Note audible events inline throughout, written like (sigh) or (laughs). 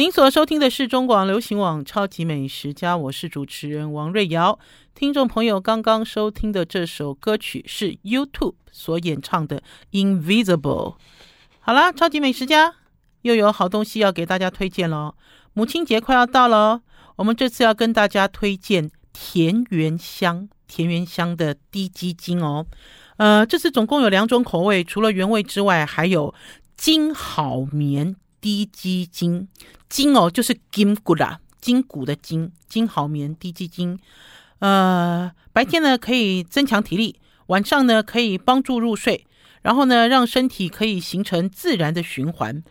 您所收听的是中广流行网《超级美食家》，我是主持人王瑞瑶。听众朋友刚刚收听的这首歌曲是 YouTube 所演唱的《Invisible》。好啦，超级美食家又有好东西要给大家推荐喽！母亲节快要到了，我们这次要跟大家推荐田园香田园香的滴鸡精哦。呃，这次总共有两种口味，除了原味之外，还有筋好棉滴鸡精。筋哦，就是筋骨啦，筋骨的筋，筋好棉滴鸡精。呃，白天呢可以增强体力，晚上呢可以帮助入睡，然后呢让身体可以形成自然的循环。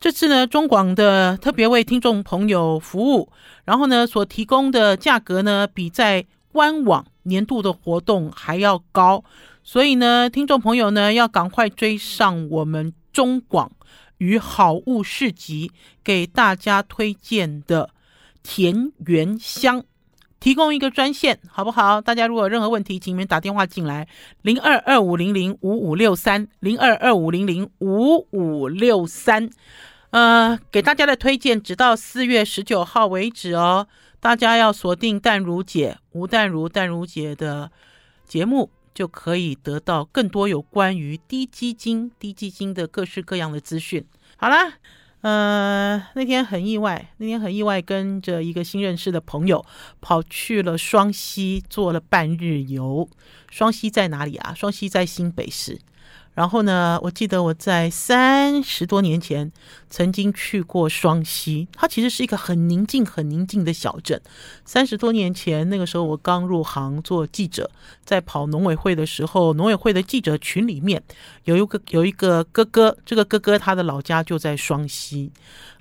这次呢中广的特别为听众朋友服务，然后呢所提供的价格呢比在官网年度的活动还要高，所以呢听众朋友呢要赶快追上我们中广。与好物市集给大家推荐的田园香，提供一个专线，好不好？大家如果有任何问题，请你们打电话进来，零二二五零零五五六三，零二二五零零五五六三。呃，给大家的推荐，直到四月十九号为止哦。大家要锁定淡如姐、吴淡如、淡如姐的节目。就可以得到更多有关于低基金、低基金的各式各样的资讯。好啦，呃，那天很意外，那天很意外，跟着一个新认识的朋友跑去了双溪，做了半日游。双溪在哪里啊？双溪在新北市。然后呢，我记得我在三十多年前曾经去过双溪，它其实是一个很宁静、很宁静的小镇。三十多年前，那个时候我刚入行做记者，在跑农委会的时候，农委会的记者群里面有一个有一个哥哥，这个哥哥他的老家就在双溪。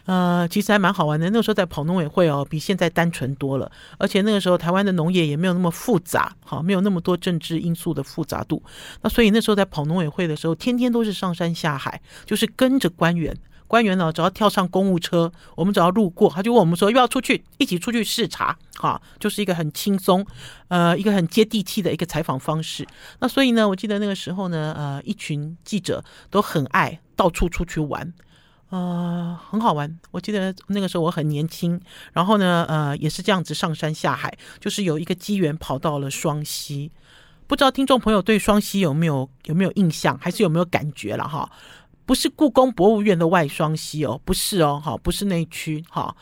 呃，其实还蛮好玩的。那个时候在跑农委会哦，比现在单纯多了。而且那个时候台湾的农业也没有那么复杂，好，没有那么多政治因素的复杂度。那所以那时候在跑农委会的时候，天天都是上山下海，就是跟着官员。官员呢，只要跳上公务车，我们只要路过，他就问我们说要不要出去，一起出去视察，哈，就是一个很轻松，呃，一个很接地气的一个采访方式。那所以呢，我记得那个时候呢，呃，一群记者都很爱到处出去玩。呃，很好玩。我记得那个时候我很年轻，然后呢，呃，也是这样子上山下海，就是有一个机缘跑到了双溪。不知道听众朋友对双溪有没有有没有印象，还是有没有感觉了哈？不是故宫博物院的外双溪哦，不是哦，哈，不是那区哈。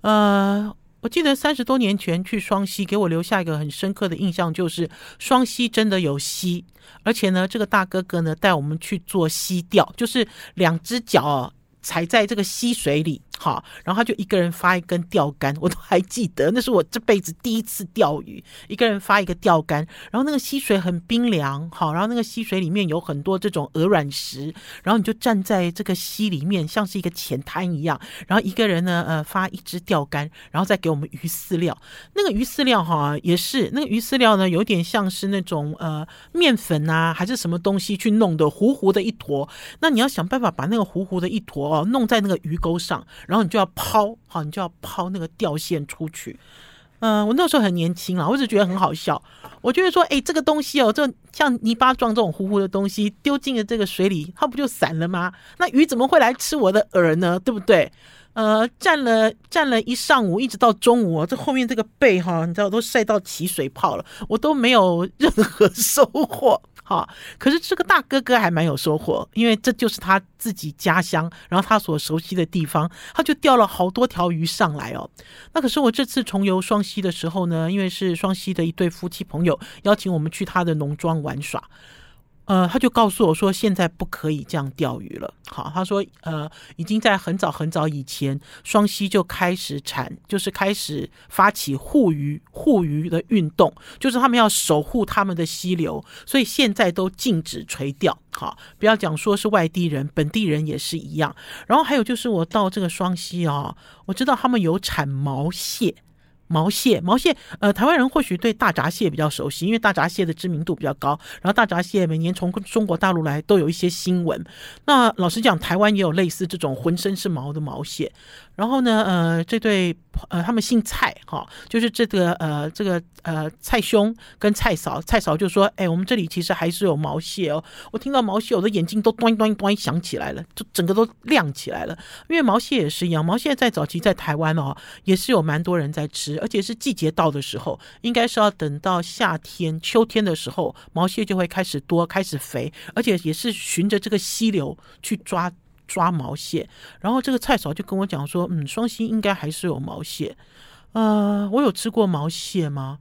呃，我记得三十多年前去双溪，给我留下一个很深刻的印象，就是双溪真的有溪，而且呢，这个大哥哥呢带我们去做溪钓，就是两只脚哦。踩在这个溪水里，好，然后他就一个人发一根钓竿，我都还记得，那是我这辈子第一次钓鱼，一个人发一个钓竿，然后那个溪水很冰凉，好，然后那个溪水里面有很多这种鹅卵石，然后你就站在这个溪里面，像是一个浅滩一样，然后一个人呢，呃，发一支钓竿，然后再给我们鱼饲料，那个鱼饲料哈，也是那个鱼饲料呢，有点像是那种呃面粉啊，还是什么东西去弄的糊糊的一坨，那你要想办法把那个糊糊的一坨。哦，弄在那个鱼钩上，然后你就要抛，好，你就要抛那个钓线出去。嗯、我那时候很年轻啊，我只觉得很好笑。我觉得说，哎，这个东西哦，这像泥巴状这种糊糊的东西，丢进了这个水里，它不就散了吗？那鱼怎么会来吃我的饵呢？对不对？呃，站了站了一上午，一直到中午，这后面这个背哈，你知道都晒到起水泡了，我都没有任何收获。啊，可是这个大哥哥还蛮有收获，因为这就是他自己家乡，然后他所熟悉的地方，他就钓了好多条鱼上来哦。那可是我这次重游双溪的时候呢，因为是双溪的一对夫妻朋友邀请我们去他的农庄玩耍。呃，他就告诉我说，现在不可以这样钓鱼了。好，他说，呃，已经在很早很早以前，双溪就开始产，就是开始发起护鱼护鱼的运动，就是他们要守护他们的溪流，所以现在都禁止垂钓。好，不要讲说是外地人，本地人也是一样。然后还有就是，我到这个双溪啊，我知道他们有产毛蟹。毛蟹，毛蟹，呃，台湾人或许对大闸蟹比较熟悉，因为大闸蟹的知名度比较高。然后大闸蟹每年从中国大陆来都有一些新闻。那老实讲，台湾也有类似这种浑身是毛的毛蟹。然后呢，呃，这对呃，他们姓蔡哈，就是这个呃，这个呃，蔡兄跟蔡嫂，蔡嫂就说：“哎，我们这里其实还是有毛蟹哦。”我听到毛蟹，我的眼睛都端端端响起来了，就整个都亮起来了。因为毛蟹也是一样，毛蟹在早期在台湾哦，也是有蛮多人在吃，而且是季节到的时候，应该是要等到夏天、秋天的时候，毛蟹就会开始多、开始肥，而且也是循着这个溪流去抓。抓毛蟹，然后这个蔡嫂就跟我讲说，嗯，双溪应该还是有毛蟹。呃，我有吃过毛蟹吗？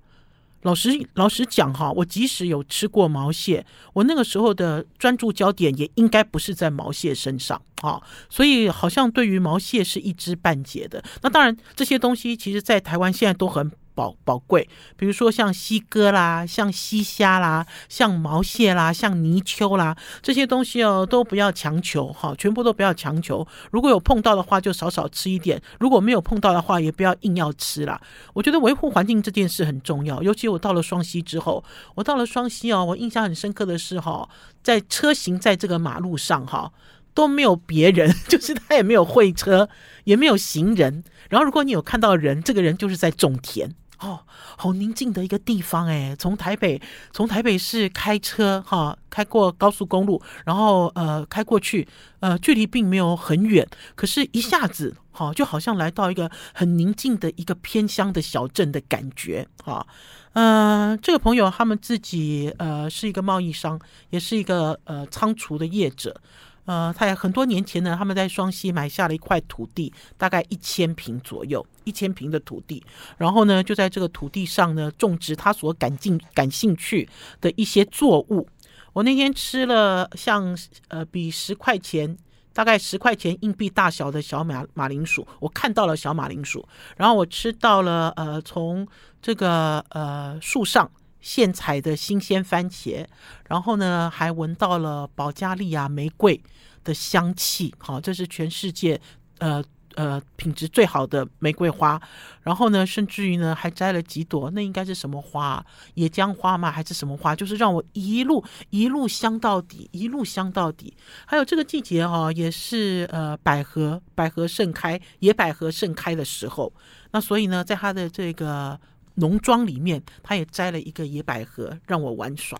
老实老实讲哈，我即使有吃过毛蟹，我那个时候的专注焦点也应该不是在毛蟹身上啊，所以好像对于毛蟹是一知半解的。那当然，这些东西其实在台湾现在都很。宝宝贵，比如说像西哥啦，像西虾啦，像毛蟹啦，像泥鳅啦，这些东西哦，都不要强求哈，全部都不要强求。如果有碰到的话，就少少吃一点；如果没有碰到的话，也不要硬要吃啦。我觉得维护环境这件事很重要，尤其我到了双溪之后，我到了双溪哦，我印象很深刻的是哈，在车行在这个马路上哈，都没有别人，(laughs) 就是他也没有会车，也没有行人。然后如果你有看到人，这个人就是在种田。哦，好宁静的一个地方哎！从台北，从台北市开车哈、开过高速公路，然后呃开过去，呃距离并没有很远，可是一下子哈、就好像来到一个很宁静的一个偏乡的小镇的感觉哈。嗯、这个朋友他们自己呃是一个贸易商，也是一个呃仓储的业者。呃，他很多年前呢，他们在双溪买下了一块土地，大概一千平左右，一千平的土地。然后呢，就在这个土地上呢，种植他所感兴感兴趣的一些作物。我那天吃了像呃，比十块钱，大概十块钱硬币大小的小马马铃薯，我看到了小马铃薯。然后我吃到了呃，从这个呃树上。现采的新鲜番茄，然后呢，还闻到了保加利亚玫瑰的香气。好，这是全世界呃呃品质最好的玫瑰花。然后呢，甚至于呢，还摘了几朵，那应该是什么花？野姜花吗？还是什么花？就是让我一路一路香到底，一路香到底。还有这个季节哈，也是呃百合百合盛开，野百合盛开的时候。那所以呢，在它的这个。农庄里面，他也摘了一个野百合让我玩耍。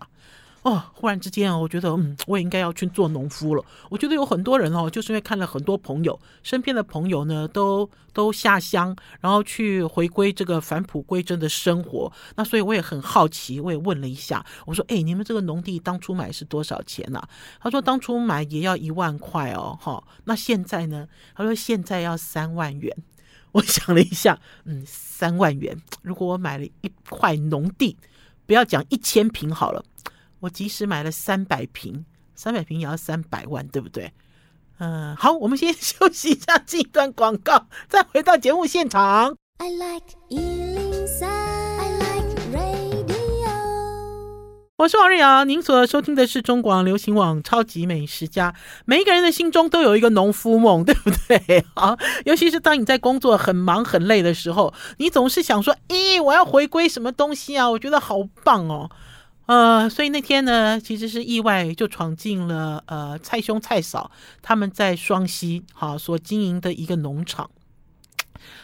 哦，忽然之间啊，我觉得嗯，我也应该要去做农夫了。我觉得有很多人哦，就是因为看了很多朋友身边的朋友呢，都都下乡，然后去回归这个返璞归真的生活。那所以我也很好奇，我也问了一下，我说：“哎，你们这个农地当初买是多少钱呢？”他说：“当初买也要一万块哦，哈，那现在呢？”他说：“现在要三万元。”我想了一下，嗯，三万元。如果我买了一块农地，不要讲一千平好了，我即使买了三百瓶，三百瓶也要三百万，对不对？嗯，好，我们先 (laughs) 休息一下，进一段广告，再回到节目现场。I like 我是王瑞瑶，您所收听的是中广流行网《超级美食家》。每一个人的心中都有一个农夫梦，对不对？(laughs) 好，尤其是当你在工作很忙很累的时候，你总是想说：“咦，我要回归什么东西啊？我觉得好棒哦。”呃，所以那天呢，其实是意外就闯进了呃蔡兄蔡嫂他们在双溪哈所经营的一个农场。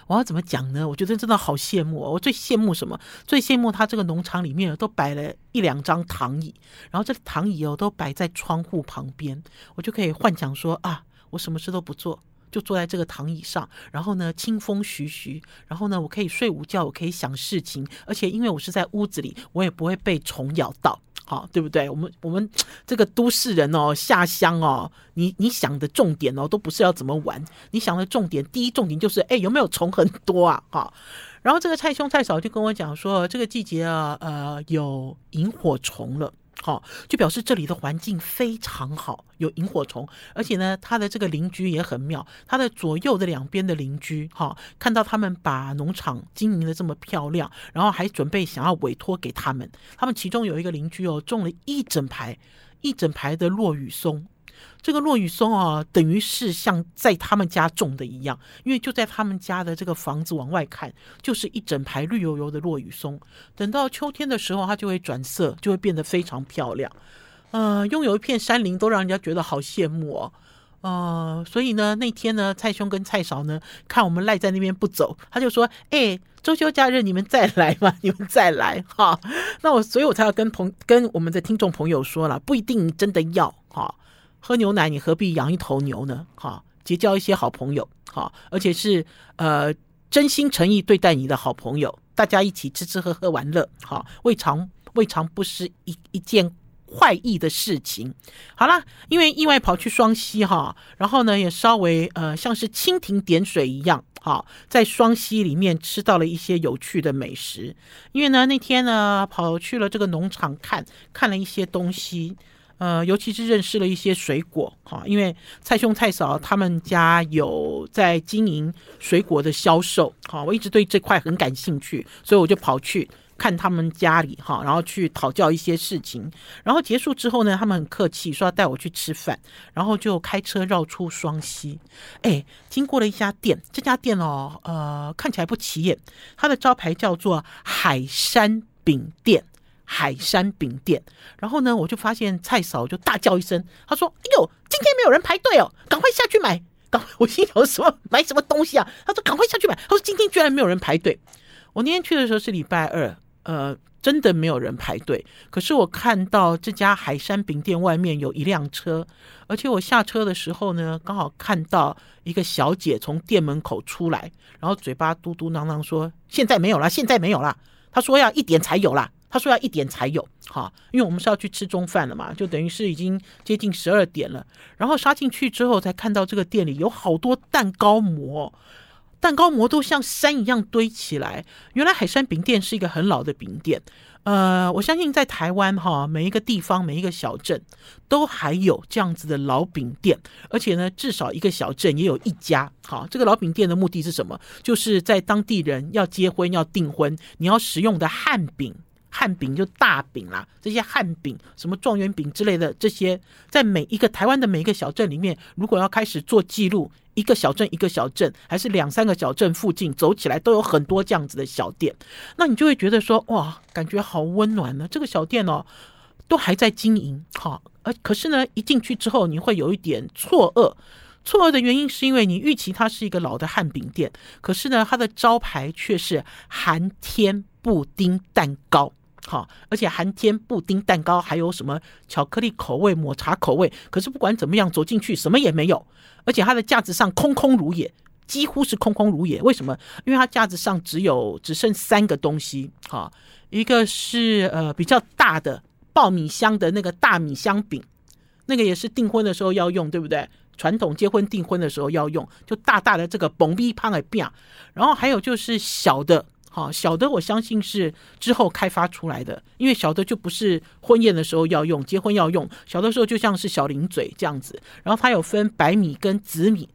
我要怎么讲呢？我觉得真的好羡慕哦！我最羡慕什么？最羡慕他这个农场里面都摆了一两张躺椅，然后这躺椅哦都摆在窗户旁边，我就可以幻想说啊，我什么事都不做，就坐在这个躺椅上，然后呢清风徐徐，然后呢我可以睡午觉，我可以想事情，而且因为我是在屋子里，我也不会被虫咬到。好，对不对？我们我们这个都市人哦，下乡哦，你你想的重点哦，都不是要怎么玩，你想的重点，第一重点就是，哎，有没有虫很多啊？哈，然后这个蔡兄蔡嫂就跟我讲说，这个季节啊，呃，有萤火虫了。好，就表示这里的环境非常好，有萤火虫，而且呢，他的这个邻居也很妙，他的左右的两边的邻居，哈，看到他们把农场经营的这么漂亮，然后还准备想要委托给他们，他们其中有一个邻居哦，种了一整排一整排的落雨松。这个落羽松啊，等于是像在他们家种的一样，因为就在他们家的这个房子往外看，就是一整排绿油油的落羽松。等到秋天的时候，它就会转色，就会变得非常漂亮。呃，拥有一片山林都让人家觉得好羡慕哦。呃，所以呢，那天呢，蔡兄跟蔡嫂呢，看我们赖在那边不走，他就说：“哎，周休假日你们再来嘛，(laughs) 你们再来哈。”那我，所以我才要跟朋跟我们的听众朋友说了，不一定真的要哈喝牛奶，你何必养一头牛呢？哈，结交一些好朋友哈，而且是呃真心诚意对待你的好朋友，大家一起吃吃喝喝玩乐，哈，未尝未尝不是一一件。坏意的事情，好了，因为意外跑去双溪哈，然后呢也稍微呃像是蜻蜓点水一样，哈，在双溪里面吃到了一些有趣的美食。因为呢那天呢跑去了这个农场看看了一些东西，呃，尤其是认识了一些水果哈，因为蔡兄蔡嫂他们家有在经营水果的销售，哈，我一直对这块很感兴趣，所以我就跑去。看他们家里哈，然后去讨教一些事情，然后结束之后呢，他们很客气说要带我去吃饭，然后就开车绕出双溪，哎，经过了一家店，这家店哦，呃，看起来不起眼，它的招牌叫做海山饼店，海山饼店。然后呢，我就发现蔡嫂就大叫一声，她说：“哎呦，今天没有人排队哦，赶快下去买！”赶快，我心想什么买什么东西啊？她说：“赶快下去买。”她说：“今天居然没有人排队。”我那天去的时候是礼拜二。呃，真的没有人排队。可是我看到这家海山饼店外面有一辆车，而且我下车的时候呢，刚好看到一个小姐从店门口出来，然后嘴巴嘟嘟囔囔说：“现在没有了，现在没有了。”她说要一点才有啦，他说要一点才有。哈，因为我们是要去吃中饭了嘛，就等于是已经接近十二点了。然后杀进去之后，才看到这个店里有好多蛋糕模。蛋糕模都像山一样堆起来。原来海山饼店是一个很老的饼店，呃，我相信在台湾哈，每一个地方、每一个小镇都还有这样子的老饼店，而且呢，至少一个小镇也有一家。好，这个老饼店的目的是什么？就是在当地人要结婚、要订婚，你要食用的汉饼。汉饼就大饼啦，这些汉饼，什么状元饼之类的，这些在每一个台湾的每一个小镇里面，如果要开始做记录，一个小镇一个小镇，还是两三个小镇附近走起来，都有很多这样子的小店，那你就会觉得说，哇，感觉好温暖呢。这个小店哦，都还在经营，好，而可是呢，一进去之后，你会有一点错愕。错愕的原因是因为你预期它是一个老的汉饼店，可是呢，它的招牌却是寒天布丁蛋糕。好，而且寒天布丁蛋糕还有什么巧克力口味、抹茶口味。可是不管怎么样，走进去什么也没有，而且它的架子上空空如也，几乎是空空如也。为什么？因为它架子上只有只剩三个东西。哈，一个是呃比较大的爆米香的那个大米香饼，那个也是订婚的时候要用，对不对？传统结婚订婚的时候要用，就大大的这个蹦逼胖的饼。然后还有就是小的。好，小的我相信是之后开发出来的，因为小的就不是婚宴的时候要用，结婚要用。小的时候就像是小零嘴这样子，然后它有分白米跟紫米，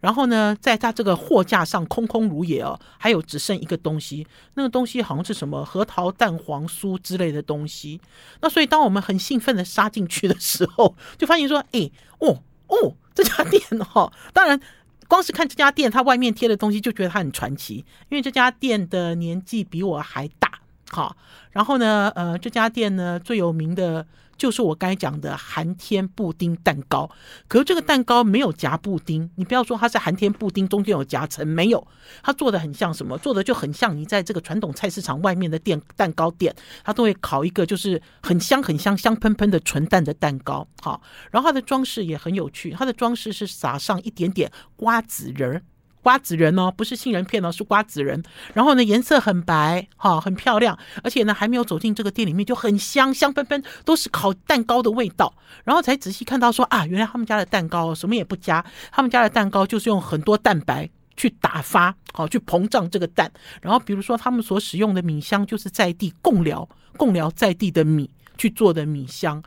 然后呢，在它这个货架上空空如也哦，还有只剩一个东西，那个东西好像是什么核桃蛋黄酥之类的东西。那所以当我们很兴奋的杀进去的时候，就发现说，哎，哦哦，这家店哈，当然。光是看这家店，它外面贴的东西就觉得它很传奇，因为这家店的年纪比我还大，好，然后呢，呃，这家店呢最有名的。就是我刚才讲的寒天布丁蛋糕，可是这个蛋糕没有夹布丁，你不要说它是寒天布丁中间有夹层，没有，它做的很像什么？做的就很像你在这个传统菜市场外面的店蛋糕店，它都会烤一个就是很香很香香喷喷的纯蛋的蛋糕，好，然后它的装饰也很有趣，它的装饰是撒上一点点瓜子仁。瓜子仁哦，不是杏仁片哦，是瓜子仁。然后呢，颜色很白，哈、很漂亮。而且呢，还没有走进这个店里面，就很香，香喷喷，都是烤蛋糕的味道。然后才仔细看到说啊，原来他们家的蛋糕什么也不加，他们家的蛋糕就是用很多蛋白去打发，好、去膨胀这个蛋。然后比如说他们所使用的米香，就是在地贡寮，贡寮在地的米去做的米香。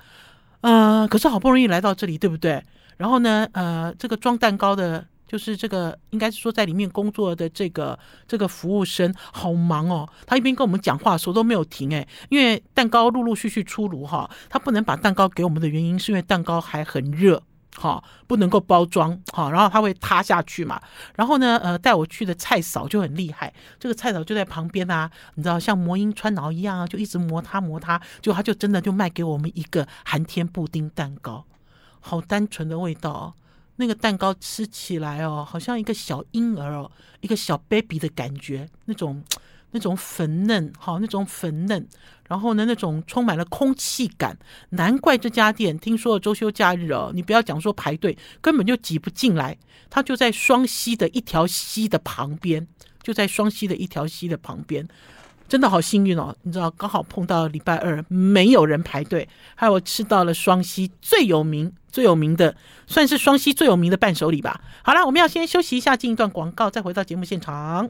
呃，可是好不容易来到这里，对不对？然后呢，呃，这个装蛋糕的。就是这个，应该是说在里面工作的这个这个服务生好忙哦，他一边跟我们讲话，手都没有停诶，因为蛋糕陆陆续续出炉哈，他不能把蛋糕给我们的原因是因为蛋糕还很热哈，不能够包装哈，然后它会塌下去嘛。然后呢，呃，带我去的蔡嫂就很厉害，这个蔡嫂就在旁边啊，你知道像魔音穿脑一样啊，就一直磨它磨它，就他就真的就卖给我们一个寒天布丁蛋糕，好单纯的味道哦。那个蛋糕吃起来哦，好像一个小婴儿哦，一个小 baby 的感觉，那种那种粉嫩，好，那种粉嫩，然后呢，那种充满了空气感。难怪这家店听说周休假日哦，你不要讲说排队，根本就挤不进来。它就在双溪的一条溪的旁边，就在双溪的一条溪的旁边。真的好幸运哦！你知道，刚好碰到礼拜二没有人排队，还有我吃到了双溪最有名、最有名的，算是双溪最有名的伴手礼吧。好了，我们要先休息一下，进一段广告，再回到节目现场。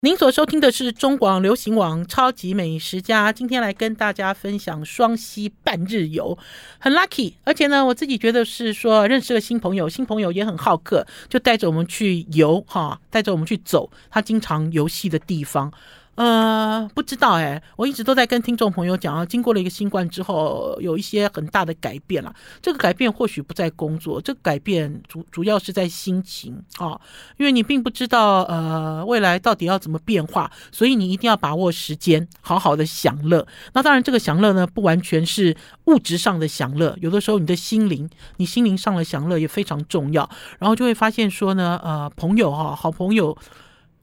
您所收听的是中广流行网超级美食家，今天来跟大家分享双溪半日游，很 lucky，而且呢，我自己觉得是说认识了新朋友，新朋友也很好客，就带着我们去游哈，带着我们去走他经常游戏的地方。呃，不知道哎，我一直都在跟听众朋友讲啊，经过了一个新冠之后，有一些很大的改变了。这个改变或许不在工作，这个改变主主要是在心情啊，因为你并不知道呃未来到底要怎么变化，所以你一定要把握时间，好好的享乐。那当然，这个享乐呢，不完全是物质上的享乐，有的时候你的心灵，你心灵上的享乐也非常重要。然后就会发现说呢，呃，朋友哈，好朋友。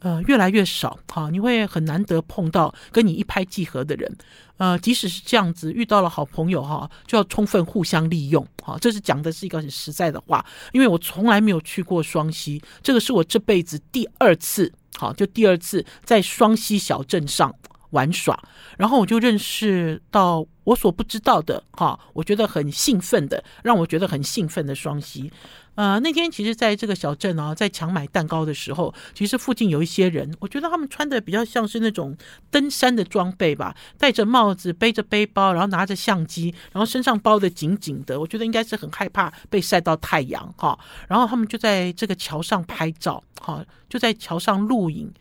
呃，越来越少，哈，你会很难得碰到跟你一拍即合的人，呃，即使是这样子，遇到了好朋友哈，就要充分互相利用，哈，这是讲的是一个很实在的话，因为我从来没有去过双溪，这个是我这辈子第二次，好，就第二次在双溪小镇上玩耍，然后我就认识到我所不知道的，哈，我觉得很兴奋的，让我觉得很兴奋的双溪。呃，那天其实在这个小镇啊，在抢买蛋糕的时候，其实附近有一些人，我觉得他们穿的比较像是那种登山的装备吧，戴着帽子，背着背包，然后拿着相机，然后身上包得紧紧的，我觉得应该是很害怕被晒到太阳哈。然后他们就在这个桥上拍照，哈，就在桥上录影。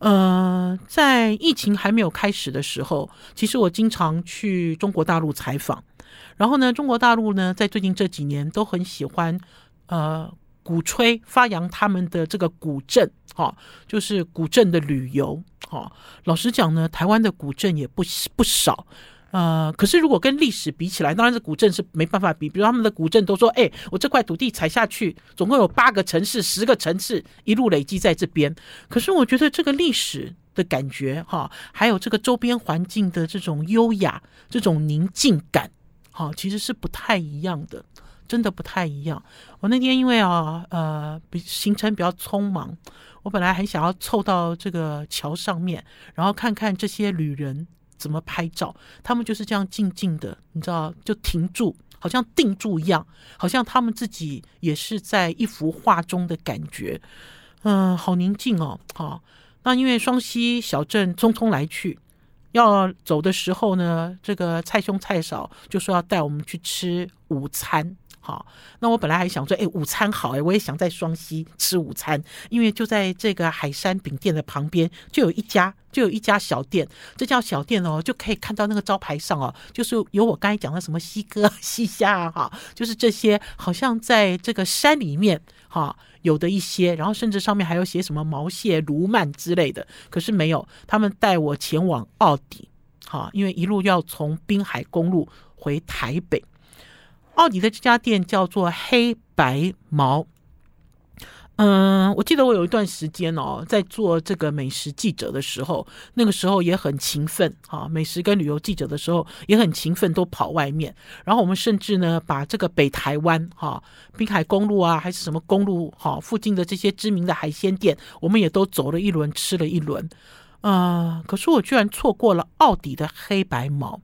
呃，在疫情还没有开始的时候，其实我经常去中国大陆采访，然后呢，中国大陆呢，在最近这几年都很喜欢。呃，鼓吹发扬他们的这个古镇，哈、哦，就是古镇的旅游，哈、哦。老实讲呢，台湾的古镇也不不少，呃，可是如果跟历史比起来，当然这古镇是没办法比。比如他们的古镇都说，哎，我这块土地踩下去，总共有八个城市、十个城市一路累积在这边。可是我觉得这个历史的感觉，哈、还有这个周边环境的这种优雅、这种宁静感，哈、其实是不太一样的。真的不太一样。我那天因为啊，呃，比行程比较匆忙，我本来还想要凑到这个桥上面，然后看看这些旅人怎么拍照。他们就是这样静静的，你知道，就停住，好像定住一样，好像他们自己也是在一幅画中的感觉。嗯、好宁静哦。好，那因为双溪小镇匆匆来去，要走的时候呢，这个蔡兄蔡嫂就说要带我们去吃午餐。好，那我本来还想说，哎，午餐好哎，我也想在双溪吃午餐，因为就在这个海山饼店的旁边，就有一家，就有一家小店。这家小店哦，就可以看到那个招牌上哦，就是有我刚才讲的什么西哥、西虾啊，哈，就是这些，好像在这个山里面哈有的一些，然后甚至上面还有写什么毛蟹、鲈鳗之类的，可是没有，他们带我前往澳底，哈，因为一路要从滨海公路回台北。奥迪的这家店叫做黑白毛，嗯，我记得我有一段时间哦，在做这个美食记者的时候，那个时候也很勤奋啊，美食跟旅游记者的时候也很勤奋，都跑外面。然后我们甚至呢，把这个北台湾哈，滨海公路啊，还是什么公路哈，附近的这些知名的海鲜店，我们也都走了一轮，吃了一轮。呃，可是我居然错过了奥迪的黑白毛。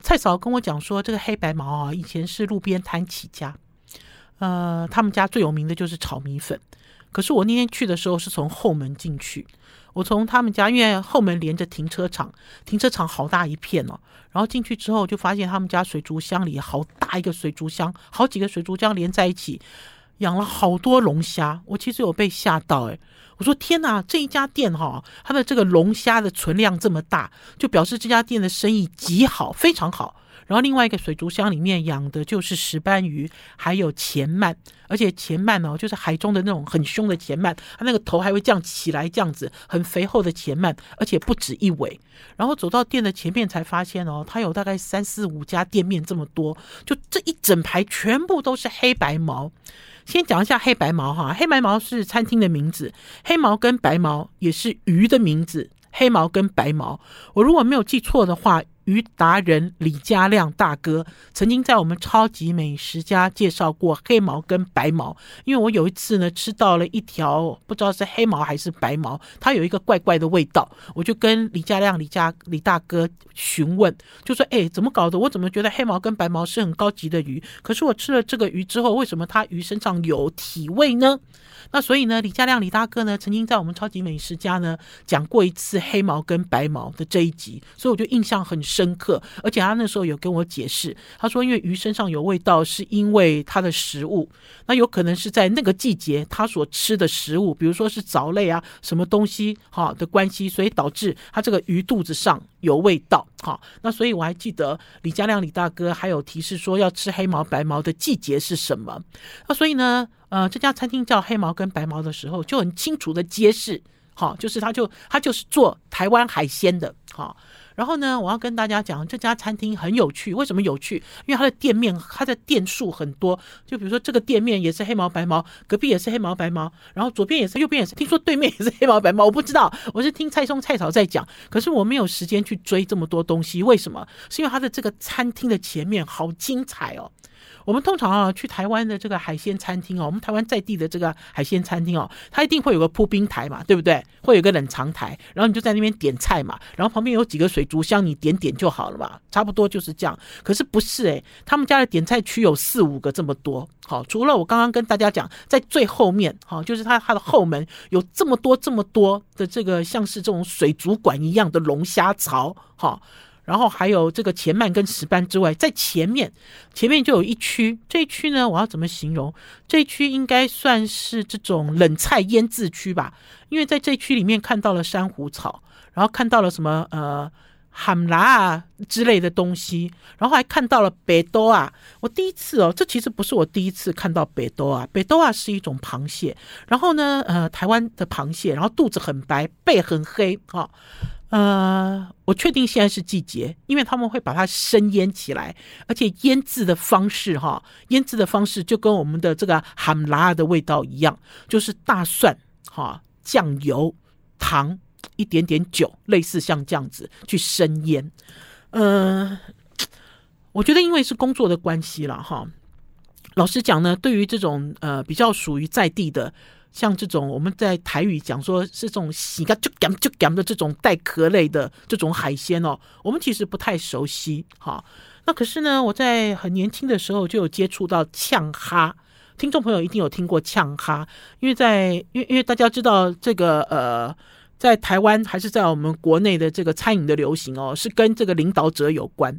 蔡嫂跟我讲说，这个黑白毛啊，以前是路边摊起家，呃，他们家最有名的就是炒米粉。可是我那天去的时候是从后门进去，我从他们家，因为后门连着停车场，停车场好大一片哦。然后进去之后就发现他们家水族箱里好大一个水族箱，好几个水族箱连在一起，养了好多龙虾。我其实有被吓到诶。我说天哪，这一家店哈，它的这个龙虾的存量这么大，就表示这家店的生意极好，非常好。然后另外一个水族箱里面养的就是石斑鱼，还有钱鳗，而且钱鳗哦，就是海中的那种很凶的钱鳗，它那个头还会这样起来，这样子很肥厚的钱鳗，而且不止一尾。然后走到店的前面才发现哦，它有大概三四五家店面这么多，就这一整排全部都是黑白毛。先讲一下黑白毛哈，黑白毛是餐厅的名字，黑毛跟白毛也是鱼的名字，黑毛跟白毛，我如果没有记错的话。鱼达人李家亮大哥曾经在我们超级美食家介绍过黑毛跟白毛，因为我有一次呢吃到了一条不知道是黑毛还是白毛，它有一个怪怪的味道，我就跟李家亮李家李大哥询问，就说：“哎，怎么搞的？我怎么觉得黑毛跟白毛是很高级的鱼？可是我吃了这个鱼之后，为什么它鱼身上有体味呢？”那所以呢，李家亮李大哥呢曾经在我们超级美食家呢讲过一次黑毛跟白毛的这一集，所以我就印象很深。深刻，而且他那时候有跟我解释，他说因为鱼身上有味道，是因为它的食物，那有可能是在那个季节他所吃的食物，比如说是藻类啊，什么东西哈的关系，所以导致他这个鱼肚子上有味道。好，那所以我还记得李家亮李大哥还有提示说要吃黑毛白毛的季节是什么。那所以呢，呃，这家餐厅叫黑毛跟白毛的时候，就很清楚的揭示，好，就是他就他就是做台湾海鲜的，好。然后呢，我要跟大家讲，这家餐厅很有趣。为什么有趣？因为它的店面，它的店数很多。就比如说，这个店面也是黑毛白毛，隔壁也是黑毛白毛，然后左边也是，右边也是。听说对面也是黑毛白毛，我不知道，我是听蔡松蔡嫂在讲。可是我没有时间去追这么多东西，为什么？是因为它的这个餐厅的前面好精彩哦。我们通常啊去台湾的这个海鲜餐厅哦，我们台湾在地的这个海鲜餐厅哦，它一定会有个铺冰台嘛，对不对？会有个冷藏台，然后你就在那边点菜嘛，然后旁边有几个水族箱，你点点就好了嘛，差不多就是这样。可是不是诶，他们家的点菜区有四五个这么多。好，除了我刚刚跟大家讲，在最后面，好，就是它它的后门有这么多这么多的这个像是这种水族馆一样的龙虾槽，好。然后还有这个钱鳗跟石斑之外，在前面前面就有一区，这一区呢，我要怎么形容？这一区应该算是这种冷菜腌制区吧，因为在这区里面看到了珊瑚草，然后看到了什么呃喊拉啊之类的东西，然后还看到了北多啊。我第一次哦，这其实不是我第一次看到北多啊，北多啊是一种螃蟹，然后呢，呃，台湾的螃蟹，然后肚子很白，背很黑，哈、哦。呃，我确定现在是季节，因为他们会把它生腌起来，而且腌制的方式哈，腌制的方式就跟我们的这个含辣的味道一样，就是大蒜哈、酱油、糖、一点点酒，类似像这样子去生腌。呃，我觉得因为是工作的关系了哈，老实讲呢，对于这种呃比较属于在地的。像这种我们在台语讲说是这种洗个就干就干的这种带壳类的这种海鲜哦，我们其实不太熟悉哈。那可是呢，我在很年轻的时候就有接触到呛哈，听众朋友一定有听过呛哈，因为在因为因为大家知道这个呃，在台湾还是在我们国内的这个餐饮的流行哦，是跟这个领导者有关。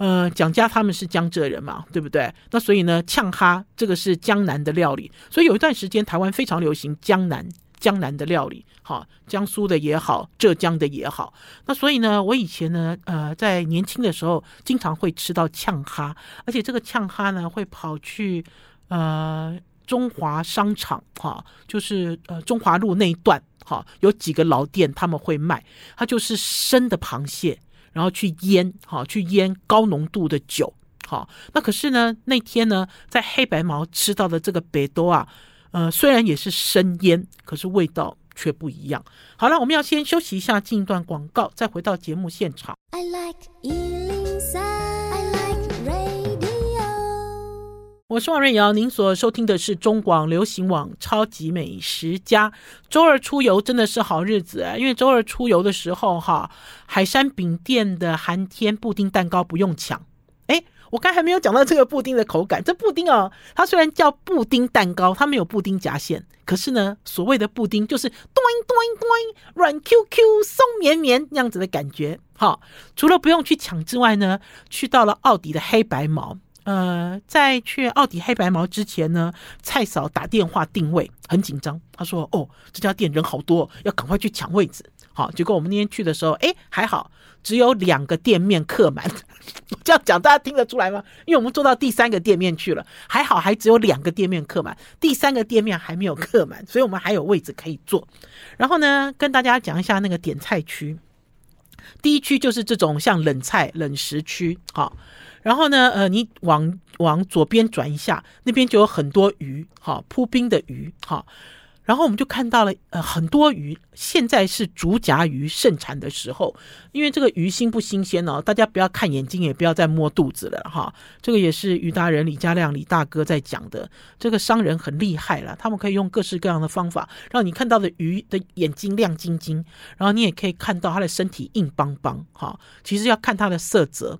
呃，蒋家他们是江浙人嘛，对不对？那所以呢，呛哈这个是江南的料理，所以有一段时间台湾非常流行江南江南的料理，好，江苏的也好，浙江的也好。那所以呢，我以前呢，呃，在年轻的时候经常会吃到呛哈，而且这个呛哈呢，会跑去呃中华商场，哈，就是呃中华路那一段，哈，有几个老店他们会卖，它就是生的螃蟹。然后去腌，好，去腌高浓度的酒，好。那可是呢，那天呢，在黑白毛吃到的这个北多啊，呃，虽然也是生腌，可是味道却不一样。好了，我们要先休息一下，进一段广告，再回到节目现场。I like 我是王瑞瑶，您所收听的是中广流行网超级美食家。周二出游真的是好日子啊，因为周二出游的时候，哈，海山饼店的寒天布丁蛋糕不用抢。诶，我刚还没有讲到这个布丁的口感，这布丁哦，它虽然叫布丁蛋糕，它没有布丁夹馅，可是呢，所谓的布丁就是咚咚咚，软 Q Q，松绵绵那样子的感觉。哈，除了不用去抢之外呢，去到了奥迪的黑白毛。呃，在去奥迪黑白毛之前呢，蔡嫂打电话定位，很紧张。他说：“哦，这家店人好多，要赶快去抢位置。”好，结果我们那天去的时候，哎，还好，只有两个店面客满。(laughs) 这样讲大家听得出来吗？因为我们坐到第三个店面去了，还好还只有两个店面客满，第三个店面还没有客满，所以我们还有位置可以坐。然后呢，跟大家讲一下那个点菜区，第一区就是这种像冷菜冷食区，好，然后呢，呃，你往往左边转一下，那边就有很多鱼，好，铺冰的鱼，好。然后我们就看到了呃很多鱼，现在是竹荚鱼盛产的时候，因为这个鱼新不新鲜哦，大家不要看眼睛，也不要再摸肚子了哈。这个也是鱼达人李家亮李大哥在讲的，这个商人很厉害了，他们可以用各式各样的方法，让你看到的鱼的眼睛亮晶晶，然后你也可以看到它的身体硬邦邦哈。其实要看它的色泽。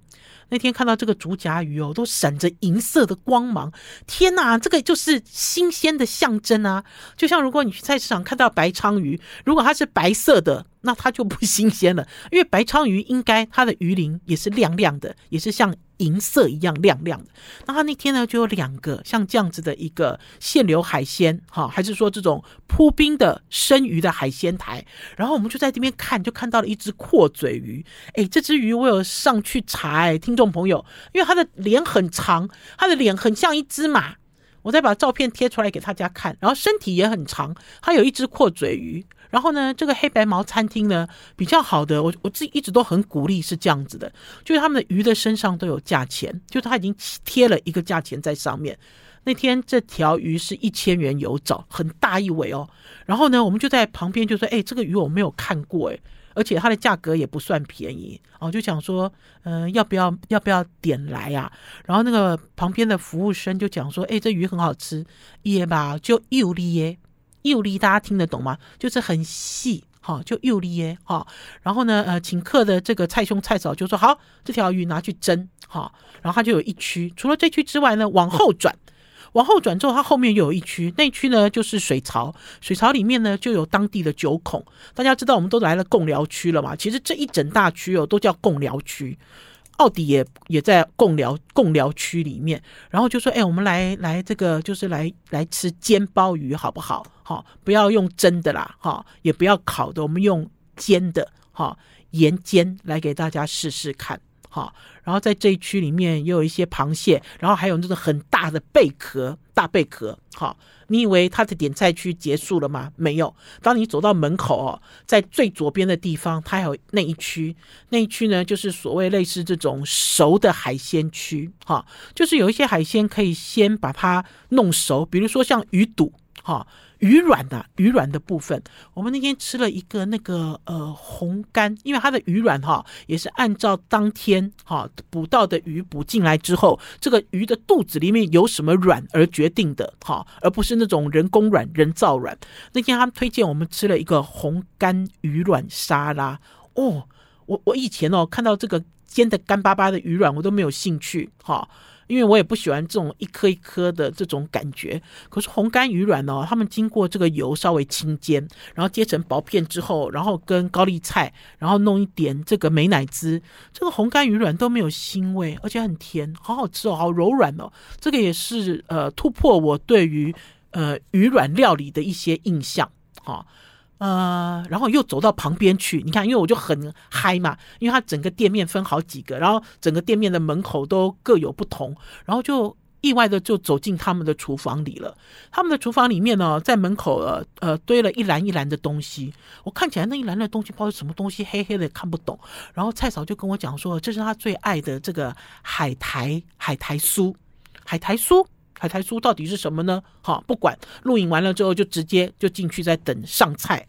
那天看到这个竹荚鱼哦，都闪着银色的光芒。天哪，这个就是新鲜的象征啊！就像如果你去菜市场看到白鲳鱼，如果它它是白色的。那它就不新鲜了，因为白鲳鱼应该它的鱼鳞也是亮亮的，也是像银色一样亮亮的。那它那天呢，就有两个像这样子的一个现流海鲜，哈，还是说这种铺冰的生鱼的海鲜台。然后我们就在这边看，就看到了一只阔嘴鱼。哎，这只鱼我有上去查，哎，听众朋友，因为它的脸很长，它的脸很像一只马。我再把照片贴出来给大家看，然后身体也很长，它有一只阔嘴鱼。然后呢，这个黑白毛餐厅呢，比较好的，我我自己一直都很鼓励是这样子的，就是他们的鱼的身上都有价钱，就是他已经贴了一个价钱在上面。那天这条鱼是一千元有找，很大一尾哦。然后呢，我们就在旁边就说，哎，这个鱼我没有看过哎，而且它的价格也不算便宜哦，就想说，嗯、要不要要不要点来、啊？然后那个旁边的服务生就讲说，哎，这鱼很好吃，耶吧，就幼粒耶。幼粒，大家听得懂吗？就是很细，哈，就幼粒耶，哈。然后呢，呃，请客的这个菜兄菜嫂就说：“好，这条鱼拿去蒸，哈。”然后它就有一区，除了这区之外呢，往后转，往后转之后，它后面又有一区，那区呢就是水槽，水槽里面呢就有当地的酒孔。大家知道，我们都来了贡寮区了嘛？其实这一整大区哦，都叫贡寮区。到底也也在共寮共寮区里面，然后就说：“哎，我们来来这个，就是来来吃煎鲍鱼，好不好？好，不要用蒸的啦，哈，也不要烤的，我们用煎的，哈，盐煎来给大家试试看。”好，然后在这一区里面也有一些螃蟹，然后还有那种很大的贝壳，大贝壳。好，你以为它的点菜区结束了吗？没有。当你走到门口哦，在最左边的地方，它还有那一区，那一区呢，就是所谓类似这种熟的海鲜区。哈，就是有一些海鲜可以先把它弄熟，比如说像鱼肚，哈。鱼卵的鱼卵的部分，我们那天吃了一个那个呃红干，因为它的鱼卵哈也是按照当天哈捕到的鱼捕进来之后，这个鱼的肚子里面有什么卵而决定的哈，而不是那种人工卵、人造卵。那天他们推荐我们吃了一个红干鱼卵沙拉哦，我我以前哦看到这个煎的干巴巴的鱼卵，我都没有兴趣哈。因为我也不喜欢这种一颗一颗的这种感觉，可是红干鱼卵哦，他们经过这个油稍微清煎，然后切成薄片之后，然后跟高丽菜，然后弄一点这个美乃滋，这个红干鱼卵都没有腥味，而且很甜，好好吃哦，好柔软哦，这个也是呃突破我对于呃鱼卵料理的一些印象，哈、呃，然后又走到旁边去，你看，因为我就很嗨嘛，因为它整个店面分好几个，然后整个店面的门口都各有不同，然后就意外的就走进他们的厨房里了。他们的厨房里面呢，在门口呃呃堆了一篮一篮的东西，我看起来那一篮的东西不知道是什么东西，黑黑的看不懂。然后蔡嫂就跟我讲说，这是他最爱的这个海苔海苔酥，海苔酥。海苔酥到底是什么呢？好，不管录影完了之后，就直接就进去在等上菜。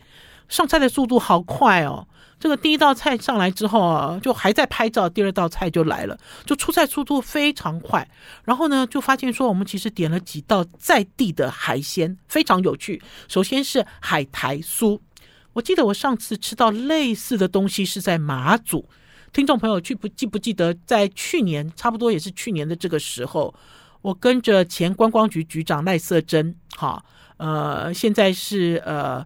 上菜的速度好快哦！这个第一道菜上来之后啊，就还在拍照，第二道菜就来了，就出菜速度非常快。然后呢，就发现说我们其实点了几道在地的海鲜，非常有趣。首先是海苔酥，我记得我上次吃到类似的东西是在马祖。听众朋友，记不记不记得在去年，差不多也是去年的这个时候。我跟着前观光局局长赖瑟珍，哈，呃，现在是呃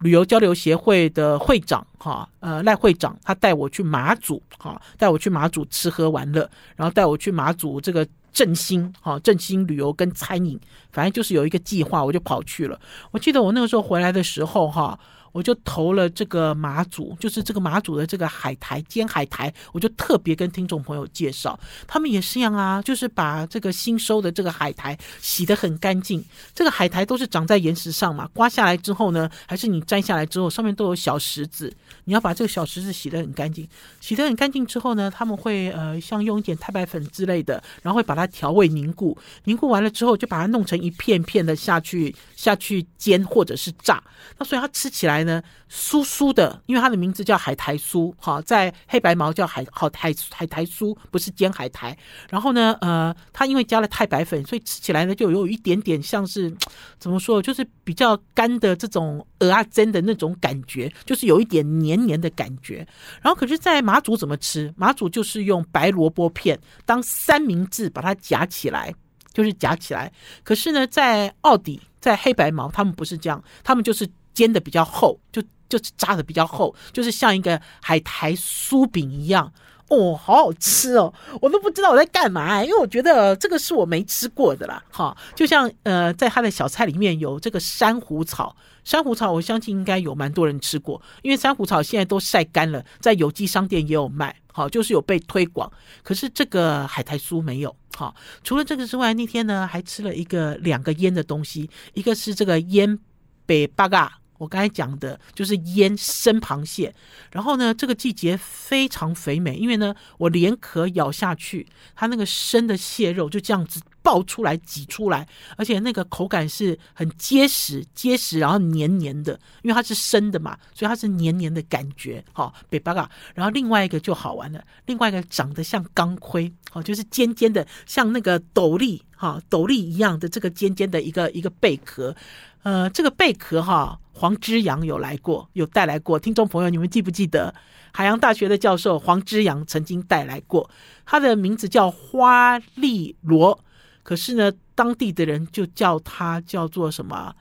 旅游交流协会的会长，哈，呃赖会长，他带我去马祖，哈，带我去马祖吃喝玩乐，然后带我去马祖这个振兴，哈，振兴旅游跟餐饮，反正就是有一个计划，我就跑去了。我记得我那个时候回来的时候，哈，我就投了这个马祖，就是这个马祖的这个海苔煎海苔，我就特别跟听众朋友介绍，他们也是一样啊，就是把这个新收的这个海苔洗得很干净。这个海苔都是长在岩石上嘛，刮下来之后呢，还是你摘下来之后，上面都有小石子，你要把这个小石子洗得很干净。洗得很干净之后呢，他们会呃像用一点太白粉之类的，然后会把它调味凝固，凝固完了之后就把它弄成一片片的下去下去煎或者是炸。那所以它吃起来呢。酥酥的，因为它的名字叫海苔酥，哈，在黑白毛叫海好海海苔酥，不是煎海苔。然后呢，呃，它因为加了太白粉，所以吃起来呢就有一点点像是 (tsk) 怎么说，就是比较干的这种蚵仔煎的那种感觉，就是有一点黏黏的感觉。然后可是，在马祖怎么吃？马祖就是用白萝卜片当三明治把它夹起来，就是夹起来。可是呢，在奥迪，在黑白毛，他们不是这样，他们就是。煎的比较厚，就就是炸的比较厚，就是像一个海苔酥饼一样哦，好好吃哦！我都不知道我在干嘛，因为我觉得这个是我没吃过的啦。哈，就像呃，在他的小菜里面有这个珊瑚草，珊瑚草我相信应该有蛮多人吃过，因为珊瑚草现在都晒干了，在有机商店也有卖，好，就是有被推广。可是这个海苔酥没有。好，除了这个之外，那天呢还吃了一个两个腌的东西，一个是这个腌北八嘎。我刚才讲的就是腌生螃蟹，然后呢，这个季节非常肥美，因为呢，我连壳咬下去，它那个生的蟹肉就这样子爆出来挤出来，而且那个口感是很结实结实，然后黏黏的，因为它是生的嘛，所以它是黏黏的感觉。好，北巴嘎，然后另外一个就好玩了，另外一个长得像钢盔，哦，就是尖尖的，像那个斗笠，哈，斗笠一样的这个尖尖的一个一个贝壳。呃，这个贝壳哈，黄之阳有来过，有带来过。听众朋友，你们记不记得海洋大学的教授黄之阳曾经带来过？他的名字叫花丽罗，可是呢，当地的人就叫他叫做什么？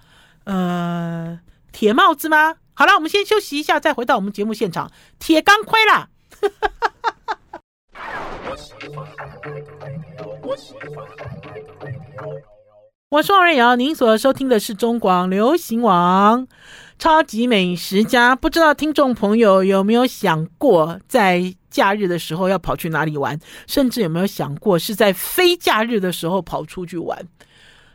呃，铁帽子吗？好了，我们先休息一下，再回到我们节目现场。铁钢盔啦！(laughs) 我是瑞瑶，您所收听的是中广流行网《超级美食家》。不知道听众朋友有没有想过，在假日的时候要跑去哪里玩？甚至有没有想过是在非假日的时候跑出去玩？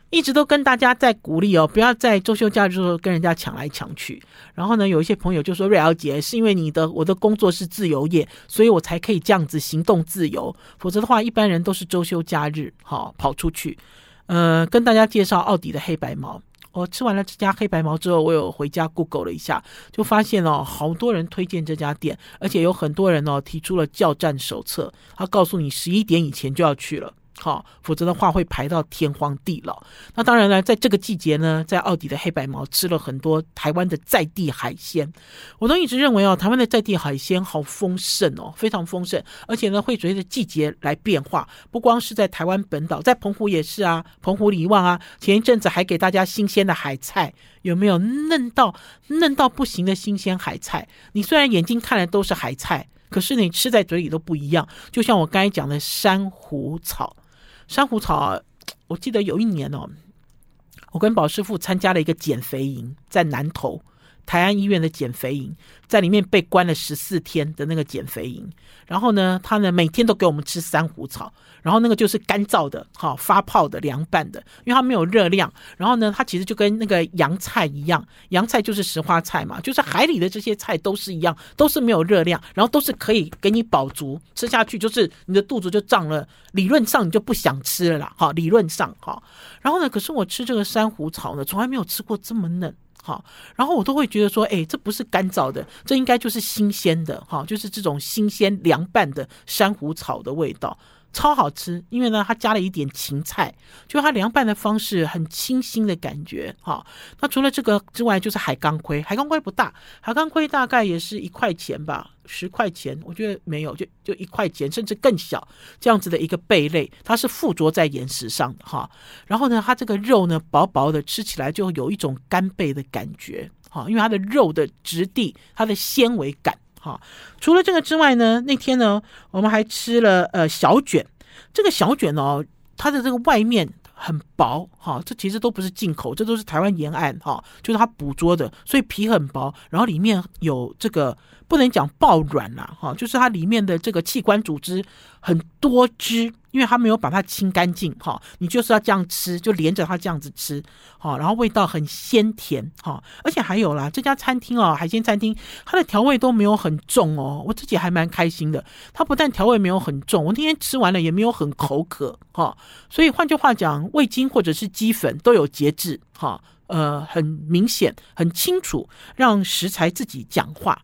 一直都跟大家在鼓励哦，不要在周休假日的时候跟人家抢来抢去。然后呢，有一些朋友就说：“瑞瑶姐，是因为你的我的工作是自由业，所以我才可以这样子行动自由。否则的话，一般人都是周休假日，好跑出去。”嗯，跟大家介绍奥迪的黑白毛。我吃完了这家黑白毛之后，我有回家 Google 了一下，就发现哦，好多人推荐这家店，而且有很多人哦提出了叫战手册，他告诉你十一点以前就要去了。好，否则的话会排到天荒地老。那当然了，在这个季节呢，在奥迪的黑白毛吃了很多台湾的在地海鲜。我都一直认为哦，台湾的在地海鲜好丰盛哦，非常丰盛，而且呢会随着季节来变化。不光是在台湾本岛，在澎湖也是啊，澎湖里望啊，前一阵子还给大家新鲜的海菜，有没有嫩到嫩到不行的新鲜海菜？你虽然眼睛看的都是海菜，可是你吃在嘴里都不一样。就像我刚才讲的珊瑚草。珊瑚草，我记得有一年哦，我跟宝师傅参加了一个减肥营，在南投。台安医院的减肥营，在里面被关了十四天的那个减肥营，然后呢，他呢每天都给我们吃珊瑚草，然后那个就是干燥的，哈，发泡的、凉拌的，因为它没有热量。然后呢，它其实就跟那个洋菜一样，洋菜就是石花菜嘛，就是海里的这些菜都是一样，都是没有热量，然后都是可以给你饱足，吃下去就是你的肚子就胀了，理论上你就不想吃了啦，哈，理论上哈。然后呢，可是我吃这个珊瑚草呢，从来没有吃过这么嫩。好，然后我都会觉得说，哎，这不是干燥的，这应该就是新鲜的，哈，就是这种新鲜凉拌的珊瑚草的味道。超好吃，因为呢，它加了一点芹菜，就它凉拌的方式很清新的感觉。哈，那除了这个之外，就是海钢盔。海钢盔不大，海钢盔大概也是一块钱吧，十块钱，我觉得没有，就就一块钱，甚至更小这样子的一个贝类，它是附着在岩石上的哈。然后呢，它这个肉呢，薄薄的，吃起来就有一种干贝的感觉。哈，因为它的肉的质地，它的纤维感。好，除了这个之外呢，那天呢，我们还吃了呃小卷。这个小卷哦，它的这个外面很薄哈，这其实都不是进口，这都是台湾沿岸哈，就是它捕捉的，所以皮很薄，然后里面有这个不能讲爆软啦哈，就是它里面的这个器官组织很多汁。因为它没有把它清干净，哈，你就是要这样吃，就连着它这样子吃，好，然后味道很鲜甜，哈，而且还有啦，这家餐厅哦，海鲜餐厅，它的调味都没有很重哦，我自己还蛮开心的。它不但调味没有很重，我那天吃完了也没有很口渴，哈，所以换句话讲，味精或者是鸡粉都有节制，哈，呃，很明显，很清楚，让食材自己讲话。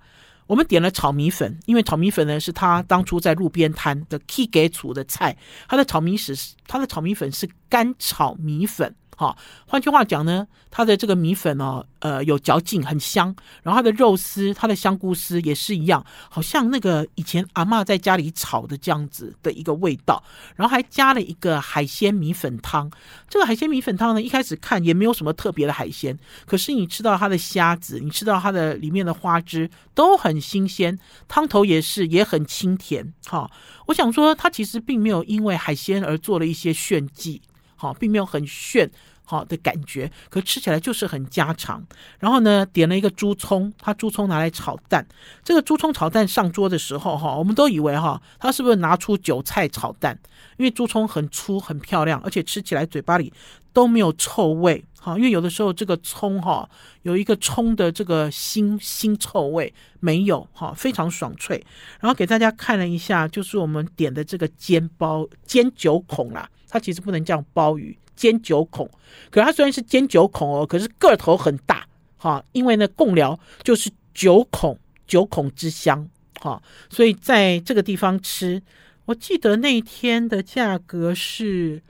我们点了炒米粉，因为炒米粉呢是他当初在路边摊的 key 给煮的菜，他的炒米是他的炒米粉是干炒米粉。好，换句话讲呢，它的这个米粉哦，呃，有嚼劲，很香。然后它的肉丝、它的香菇丝也是一样，好像那个以前阿妈在家里炒的这样子的一个味道。然后还加了一个海鲜米粉汤。这个海鲜米粉汤呢，一开始看也没有什么特别的海鲜，可是你吃到它的虾子，你吃到它的里面的花枝都很新鲜，汤头也是也很清甜。好，我想说，它其实并没有因为海鲜而做了一些炫技。好，并没有很炫好的感觉，可吃起来就是很家常。然后呢，点了一个猪葱，他猪葱拿来炒蛋。这个猪葱炒蛋上桌的时候，哈，我们都以为哈，他是不是拿出韭菜炒蛋？因为猪葱很粗很漂亮，而且吃起来嘴巴里都没有臭味。哈，因为有的时候这个葱哈有一个葱的这个腥腥臭味，没有哈，非常爽脆。然后给大家看了一下，就是我们点的这个煎包煎九孔啦。它其实不能叫鲍鱼，煎九孔。可是它虽然是煎九孔哦，可是个头很大哈。因为呢，贡寮就是九孔，九孔之乡哈。所以在这个地方吃，我记得那天的价格是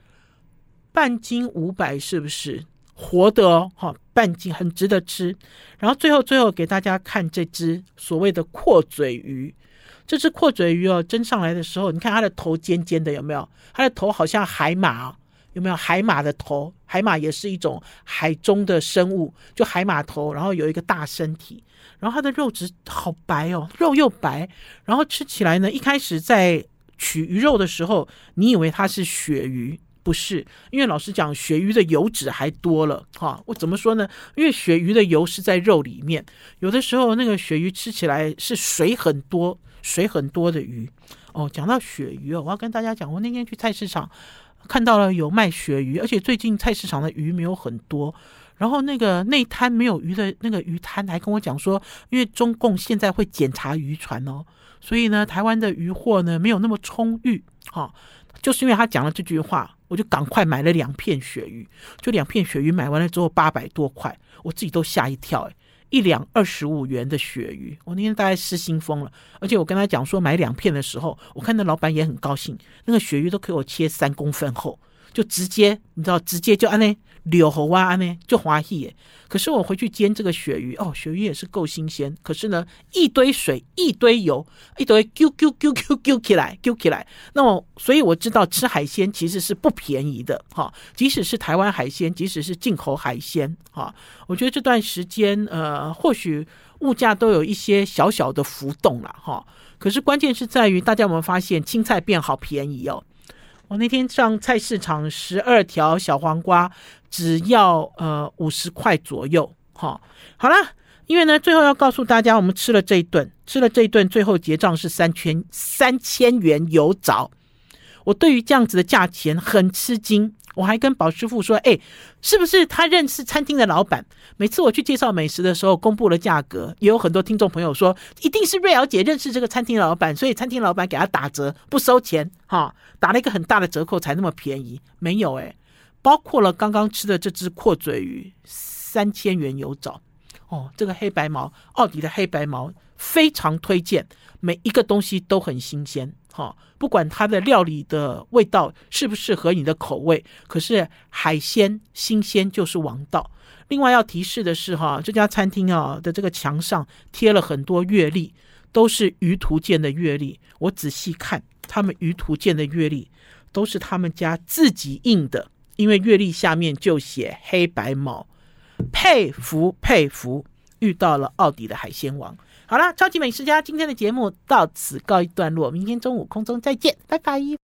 半斤五百，是不是？活的哦，哈，半斤很值得吃。然后最后最后给大家看这只所谓的阔嘴鱼。这只阔嘴鱼哦，蒸上来的时候，你看它的头尖尖的，有没有？它的头好像海马，有没有？海马的头，海马也是一种海中的生物，就海马头，然后有一个大身体，然后它的肉质好白哦，肉又白，然后吃起来呢，一开始在取鱼肉的时候，你以为它是鳕鱼，不是，因为老实讲，鳕鱼的油脂还多了哈。我怎么说呢？因为鳕鱼的油是在肉里面，有的时候那个鳕鱼吃起来是水很多。水很多的鱼哦，讲到鳕鱼哦，我要跟大家讲，我那天去菜市场看到了有卖鳕鱼，而且最近菜市场的鱼没有很多。然后那个内滩没有鱼的那个鱼摊还跟我讲说，因为中共现在会检查渔船哦，所以呢，台湾的渔获呢没有那么充裕。哈、哦，就是因为他讲了这句话，我就赶快买了两片鳕鱼，就两片鳕鱼买完了之后八百多块，我自己都吓一跳诶。一两二十五元的鳕鱼，我那天大概失心疯了。而且我跟他讲说买两片的时候，我看那老板也很高兴，那个鳕鱼都给我切三公分厚，就直接你知道，直接就按呢。柳猴啊，呢就滑腻耶。可是我回去煎这个鳕鱼，哦，鳕鱼也是够新鲜。可是呢，一堆水，一堆油，一堆啾啾啾啾啾起来，啾起来。那么，所以我知道吃海鲜其实是不便宜的，哈。即使是台湾海鲜，即使是进口海鲜，哈。我觉得这段时间，呃，或许物价都有一些小小的浮动了，哈。可是关键是在于，大家有没有发现青菜变好便宜哦？我那天上菜市场，十二条小黄瓜只要呃五十块左右，哈、好了，因为呢，最后要告诉大家，我们吃了这一顿，吃了这一顿，最后结账是三千三千元有找。我对于这样子的价钱很吃惊。我还跟宝师傅说：“哎，是不是他认识餐厅的老板？每次我去介绍美食的时候，公布了价格，也有很多听众朋友说，一定是瑞瑶姐认识这个餐厅老板，所以餐厅老板给他打折，不收钱，哈，打了一个很大的折扣才那么便宜。没有哎，包括了刚刚吃的这只阔嘴鱼，三千元有找。哦，这个黑白毛，奥迪的黑白毛非常推荐，每一个东西都很新鲜。”哈，不管它的料理的味道适不适合你的口味，可是海鲜新鲜就是王道。另外要提示的是，哈，这家餐厅啊的这个墙上贴了很多月历，都是鱼图鉴的月历。我仔细看，他们鱼图鉴的月历都是他们家自己印的，因为月历下面就写黑白毛，佩服佩服，遇到了奥迪的海鲜王。好啦，超级美食家今天的节目到此告一段落，明天中午空中再见，拜拜。